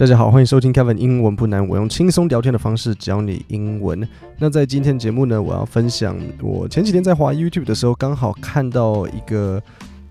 大家好，欢迎收听 Kevin 英文不难，我用轻松聊天的方式教你英文。那在今天节目呢，我要分享我前几天在滑 YouTube 的时候，刚好看到一个，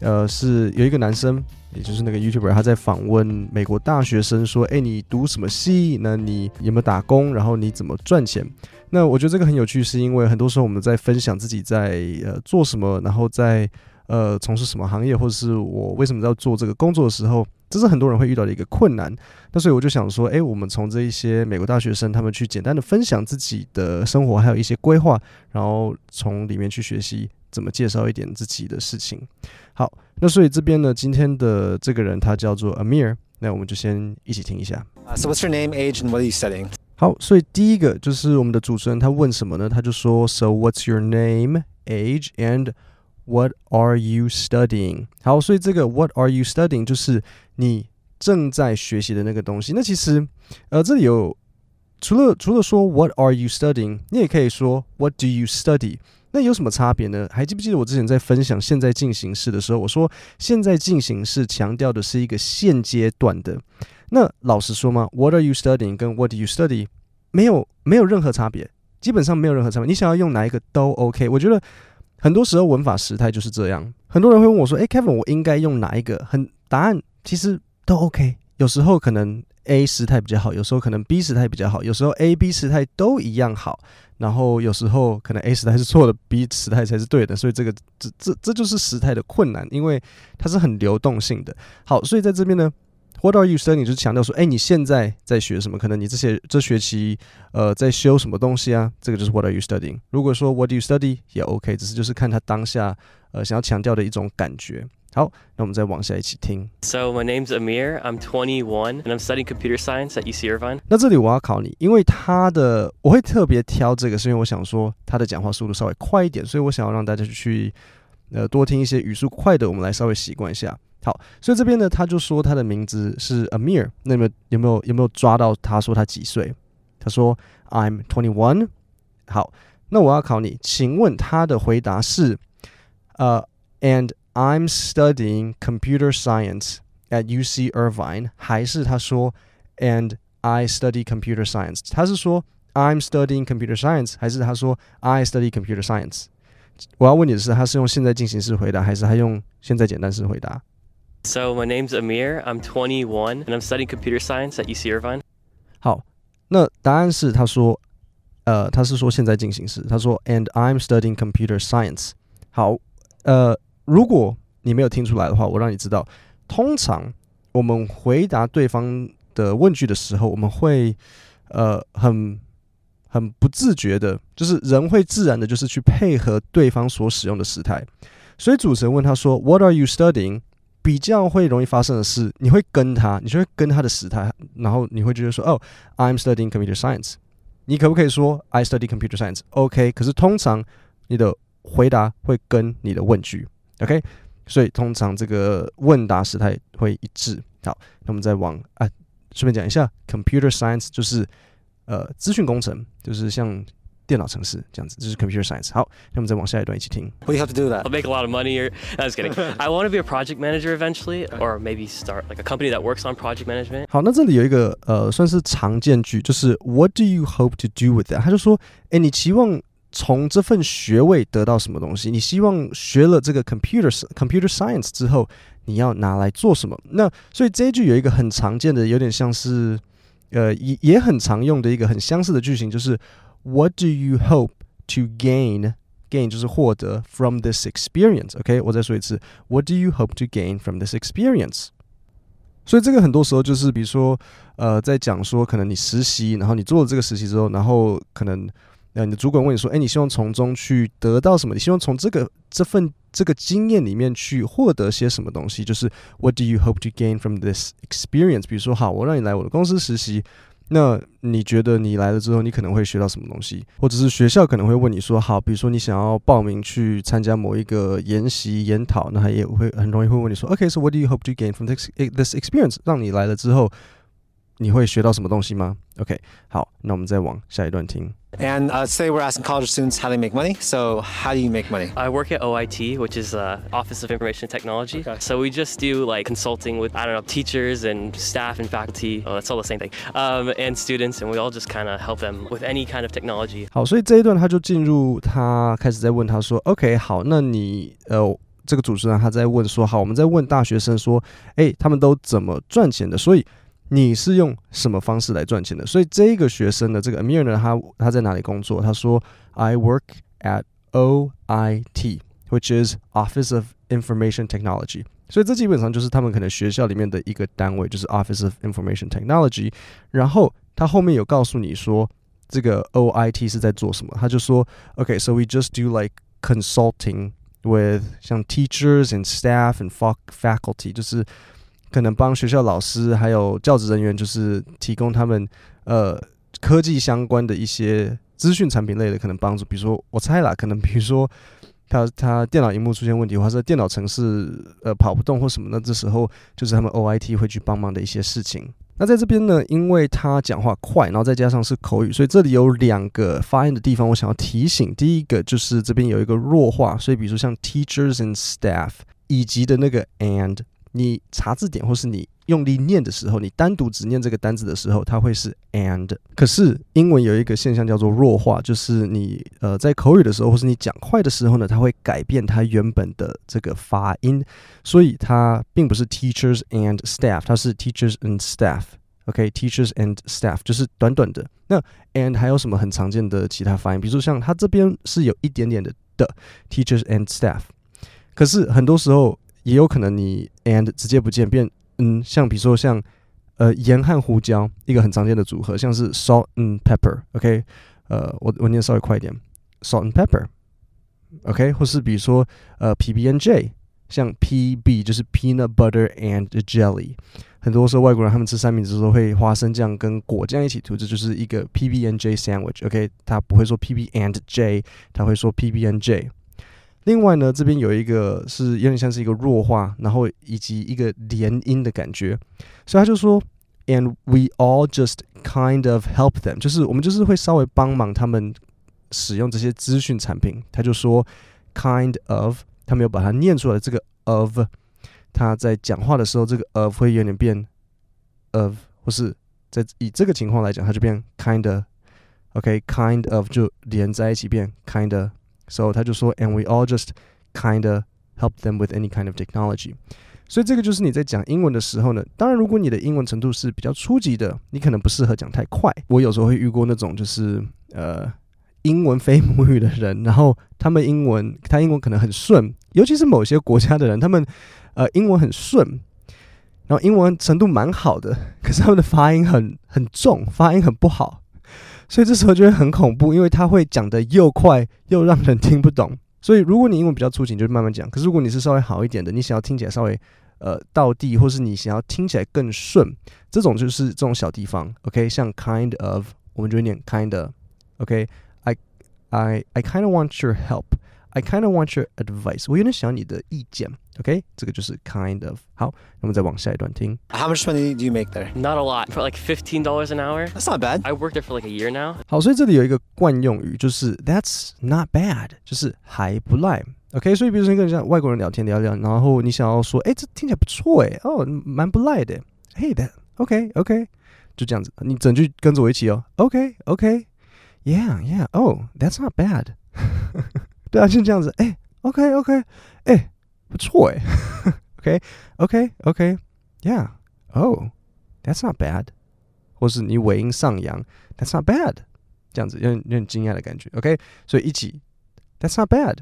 呃，是有一个男生，也就是那个 YouTuber，他在访问美国大学生，说：“诶，你读什么系？那你有没有打工？然后你怎么赚钱？”那我觉得这个很有趣，是因为很多时候我们在分享自己在呃做什么，然后在呃从事什么行业，或者是我为什么要做这个工作的时候。这是很多人会遇到的一个困难，那所以我就想说，诶，我们从这一些美国大学生他们去简单的分享自己的生活，还有一些规划，然后从里面去学习怎么介绍一点自己的事情。好，那所以这边呢，今天的这个人他叫做 Amir，那我们就先一起听一下。So what's your name, age, and what are you studying? 好，所以第一个就是我们的主持人他问什么呢？他就说，So what's your name, age, and What are you studying？好，所以这个 What are you studying 就是你正在学习的那个东西。那其实，呃，这里有除了除了说 What are you studying，你也可以说 What do you study？那有什么差别呢？还记不记得我之前在分享现在进行式的时候，我说现在进行式强调的是一个现阶段的。那老实说嘛，What are you studying 跟 What do you study 没有没有任何差别，基本上没有任何差别。你想要用哪一个都 OK，我觉得。很多时候文法时态就是这样，很多人会问我说：“诶，Kevin，我应该用哪一个？”很答案其实都 OK。有时候可能 A 时态比较好，有时候可能 B 时态比较好，有时候 A、B 时态都一样好。然后有时候可能 A 时态是错的，B 时态才是对的。所以这个这这这就是时态的困难，因为它是很流动性的。好，所以在这边呢。What are you studying？就是强调说，哎，你现在在学什么？可能你这些这学期，呃，在修什么东西啊？这个就是 What are you studying？如果说 What do you study 也 OK，只是就是看他当下，呃，想要强调的一种感觉。好，那我们再往下一起听。So my name's Amir. I'm 21 and I'm studying computer science at UC Irvine. 那这里我要考你，因为他的我会特别挑这个，是因为我想说他的讲话速度稍微快一点，所以我想要让大家去，呃，多听一些语速快的，我们来稍微习惯一下。好，所以这边呢，他就说他的名字是 Amir。那么有没有有没有抓到他说他几岁？他说 I'm twenty one。好，那我要考你，请问他的回答是呃、uh,，and I'm studying computer science at UC Irvine，还是他说 and I study computer science？他是说 I'm studying computer science，还是他说 I study computer science？我要问你的是，他是用现在进行式回答，还是他用现在简单式回答 ？So my name's Amir. I'm 21 and I'm studying computer science at UC Irvine. 好，那答案是他说，呃，他是说现在进行时，他说 and I'm studying computer science。好，呃，如果你没有听出来的话，我让你知道，通常我们回答对方的问句的时候，我们会呃很很不自觉的，就是人会自然的，就是去配合对方所使用的时态。所以主持人问他说，What are you studying？比较会容易发生的是，你会跟他，你就会跟他的时态，然后你会觉得说，哦，I'm studying computer science。你可不可以说 I study computer science？OK，可是通常你的回答会跟你的问句，OK，所以通常这个问答时态会一致。好，那我们再往啊，顺便讲一下，computer science 就是呃资讯工程，就是像。电脑程式这样子，这是 computer science。好，那我们再往下一段一起听。What do you have to do that? I'll make a lot of money. Or, I was kidding. I want to be a project manager eventually, or maybe start like a company that works on project management. 好，那这里有一个呃，算是常见句，就是 What do you hope to do with that？他就说，诶，你期望从这份学位得到什么东西？你希望学了这个 computer computer science 之后，你要拿来做什么？那所以这一句有一个很常见的，有点像是呃，也也很常用的一个很相似的句型，就是。What do you hope to gain? Gain 就是获得 from this experience. OK，我再说一次。What do you hope to gain from this experience? 所以这个很多时候就是，比如说，呃，在讲说，可能你实习，然后你做了这个实习之后，然后可能呃，你的主管问你说，哎，你希望从中去得到什么？你希望从这个这份这个经验里面去获得些什么东西？就是 What do you hope to gain from this experience？比如说，好，我让你来我的公司实习。 那你觉得你来了之后，你可能会学到什么东西？或者是学校可能会问你说，好，比如说你想要报名去参加某一个研习研讨，那他也会很容易会问你说，OK，so what do you hope to gain from this this experience？让你来了之后，你会学到什么东西吗？OK，好，那我们再往下一段听。 And uh, today we're asking college students how they make money. So how do you make money? I work at OIT, which is uh, Office of Information Technology. Okay. So we just do like consulting with I don't know teachers and staff and faculty. Oh, that's all the same thing. Um, and students, and we all just kind of help them with any kind of technology. 好，所以这一段他就进入他开始在问他说：“OK，好，那你呃，这个主持人他在问说，好，我们在问大学生说，诶，他们都怎么赚钱的？所以 你是用什么方式来赚钱的？所以这一个学生呢，这个 Amir 呢，他他在哪里工作？他说：I work at OIT，which is Office of Information Technology。所以这基本上就是他们可能学校里面的一个单位，就是 Office of Information Technology。然后他后面有告诉你说，这个 OIT 是在做什么？他就说：OK，so、okay, we just do like consulting with 像 teachers and staff and faculty，就是。 可能帮学校老师还有教职人员，就是提供他们呃科技相关的一些资讯产品类的可能帮助。比如说，我猜啦，可能比如说他他电脑荧幕出现问题，或者电脑程式呃跑不动或什么的，这时候就是他们 OIT 会去帮忙的一些事情。那在这边呢，因为他讲话快，然后再加上是口语，所以这里有两个发音的地方，我想要提醒。第一个就是这边有一个弱化，所以比如说像 teachers and staff 以及的那个 and。你查字典或是你用力念的时候，你单独只念这个单字的时候，它会是 and。可是英文有一个现象叫做弱化，就是你呃在口语的时候，或是你讲快的时候呢，它会改变它原本的这个发音，所以它并不是 teachers and staff，它是 teachers and staff。OK，teachers and staff 就是短短的。那 and 还有什么很常见的其他发音？比如说像它这边是有一点点的的 teachers and staff，可是很多时候。也有可能你 and 直接不见变嗯，像比如说像呃盐和胡椒一个很常见的组合，像是 salt and pepper，OK，、呃我我念稍微快一点，salt and pepper，OK，、或是比如说呃 PB and J，像 PB 就是 peanut butter and jelly，很多时候外国人他们吃三明治的时候会花生酱跟果酱一起涂，这就是一个 PB and J sandwich，OK，、他不会说 PB and J，他会说 PB and J。另外呢，这边有一个是有点像是一个弱化，然后以及一个连音的感觉，所以他就说，and we all just kind of help them，就是我们就是会稍微帮忙他们使用这些资讯产品。他就说，kind of，他没有把它念出来，这个 of，他在讲话的时候，这个 of 会有点变 of，或是在以这个情况来讲，它就变 kinda，OK，kind of 就连在一起变 kinda。So 他就说，and we all just kinda help them with any kind of technology。所以这个就是你在讲英文的时候呢，当然如果你的英文程度是比较初级的，你可能不适合讲太快。我有时候会遇过那种就是呃英文非母语的人，然后他们英文他英文可能很顺，尤其是某些国家的人，他们呃英文很顺，然后英文程度蛮好的，可是他们的发音很很重，发音很不好。所以这时候就会很恐怖，因为他会讲得又快又让人听不懂。所以如果你英文比较粗浅，就慢慢讲。可是如果你是稍微好一点的，你想要听起来稍微呃道地，或是你想要听起来更顺，这种就是这种小地方。OK，像 kind of，我们就会念 kinda。OK，I I I kind of want your help。I kind of want your advice。我有点想要你的意见。OK，这个就是 kind of。好，那么再往下一段听。How much money do you make there? Not a lot. For like fifteen dollars an hour. That's not bad. I worked there for like a year now. 好，所以这里有一个惯用语，就是 That's not bad，就是还不赖。OK，所以比如说跟像外国人聊天聊聊，然后你想要说，哎，这听起来不错哎，哦，蛮不赖的。Hey that. OK OK，就这样子，你整句跟着我一起哦。OK OK，Yeah Yeah. Oh, that's not bad. 对啊，就这样子，哎，OK OK，哎， 不错哎，OK OK OK，Yeah，Oh，That's not bad，或是你尾音上扬，That's not bad，这样子有点有点惊讶的感觉，OK，所以一起，That's not bad，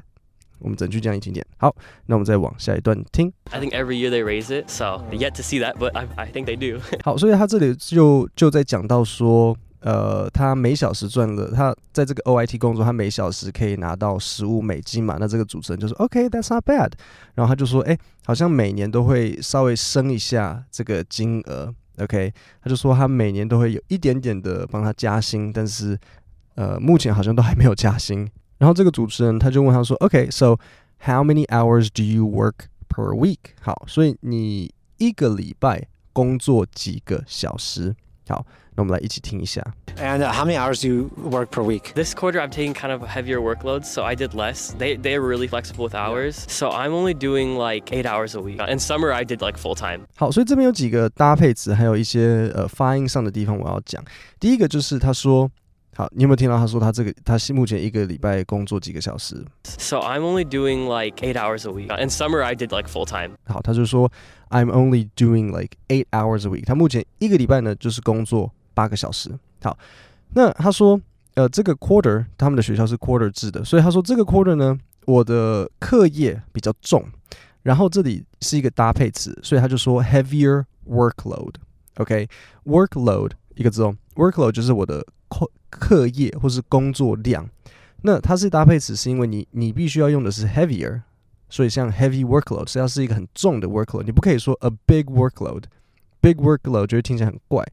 我们整句这样一起念，好，那我们再往下一段听。I think every year they raise it, so yet to see that, but I I think they do. 好，所以他这里就就在讲到说。 呃，他每小时赚了，他在这个 OIT 工作，他每小时可以拿到十五美金嘛？那这个主持人就说，OK，that's not bad。然后他就说，哎，好像每年都会稍微升一下这个金额。OK，他就说他每年都会有一点点的帮他加薪，但是呃，目前好像都还没有加薪。然后这个主持人他就问他说，OK，so how many hours do you work per week？好，所以你一个礼拜工作几个小时？好，那我们来一起听一下。And uh, how many hours do you work per week? This quarter, I'm taking kind of heavier workloads, so I did less. They they're really flexible with hours, so I'm only doing like eight hours a week. In summer, I did like full time. 好，所以这边有几个搭配词，还有一些呃发音上的地方我要讲。第一个就是他说，好，你有没有听到他说他这个他目前一个礼拜工作几个小时？So I'm only doing like eight hours a week. In summer, I did like full time. 好，他就说 I'm only doing like eight hours a week。他目前一个礼拜呢就是工作 八个小时。好，那他说，呃，这个 quarter 他们的学校是 quarter 制的，所以他说这个 quarter 呢，我的课业比较重，然后这里是一个搭配词，所以他就说 heavier workload，OK，workload、一个字哦，workload 就是我的课课业或是工作量，那它是搭配词，是因为你你必须要用的是 heavier，所以像 heavy workload 是要是一个很重的 workload，你不可以说 a big workload，big workload 就会听起来很怪。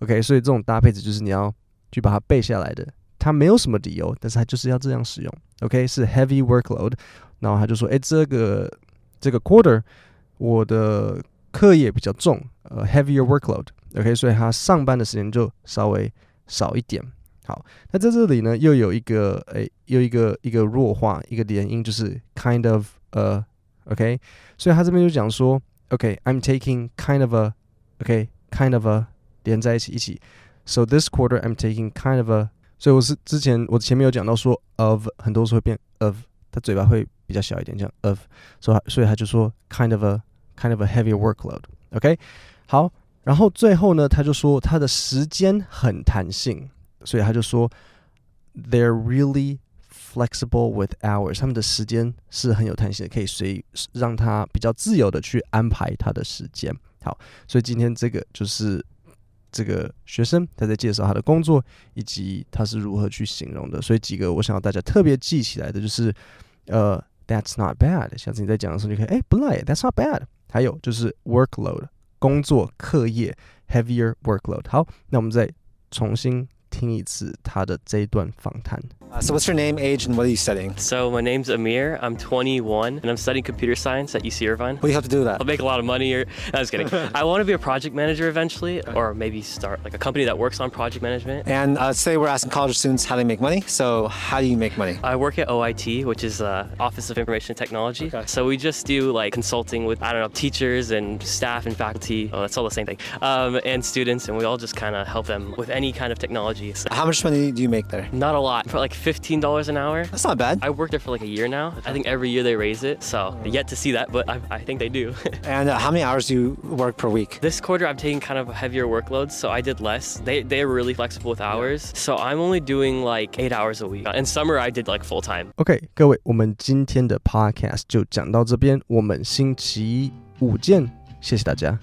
OK，所以这种搭配子就是你要去把它背下来的。它没有什么理由，但是它就是要这样使用。OK，是 heavy workload，然后他就说：“诶，这个这个 quarter 我的课业比较重，呃，heavier workload。OK，所以他上班的时间就稍微少一点。好，那在这里呢，又有一个诶，又一个一个弱化，一个连音，就是 kind of 呃，OK，所以他这边就讲说：“OK，I'm taking kind of a OK，kind of a。”连在一起，一起。So this quarter I'm taking kind of a，所以我是之前我前面有讲到说 of，很多时候会变 of，他嘴巴会比较小一点，这样 of，所以所以他就说 kind of a kind of a heavy workload，OK，okay？好，然后最后呢，他就说他的时间很弹性，所以他就说 they're really flexible with hours，他们的时间是很有弹性的，可以随让他比较自由的去安排他的时间。好，所以今天这个就是。这个学生他在介绍他的工作以及他是如何去形容的，所以几个我想要大家特别记起来的就是，呃，That's not bad。下次你在讲的时候就可以，哎，不赖，That's not bad。还有就是 workload，工作课业，heavier workload。好，那我们再重新听一次他的这一段访谈。Uh, so what's your name, age, and what are you studying? So my name's Amir. I'm 21, and I'm studying computer science at UC Irvine. What do you have to do that? I'll make a lot of money. Or no, I was kidding. I want to be a project manager eventually, or maybe start like a company that works on project management. And uh, today we're asking college students how they make money. So how do you make money? I work at OIT, which is uh, Office of Information Technology. Okay. So we just do like consulting with I don't know teachers and staff and faculty. Oh, that's all the same thing. Um, and students, and we all just kind of help them with any kind of technology. So how much money do you make there? Not a lot. For like $15 an hour. That's not bad. I worked there for like a year now. I think every year they raise it, so yet to see that, but I, I think they do. and uh, how many hours do you work per week? This quarter, I'm taking kind of heavier workloads, so I did less. They they're really flexible with hours, so I'm only doing like eight hours a week. In summer, I did like full time. OK，各位，我们今天的 Podcast 就讲到这边，我们星期五见，谢谢大家。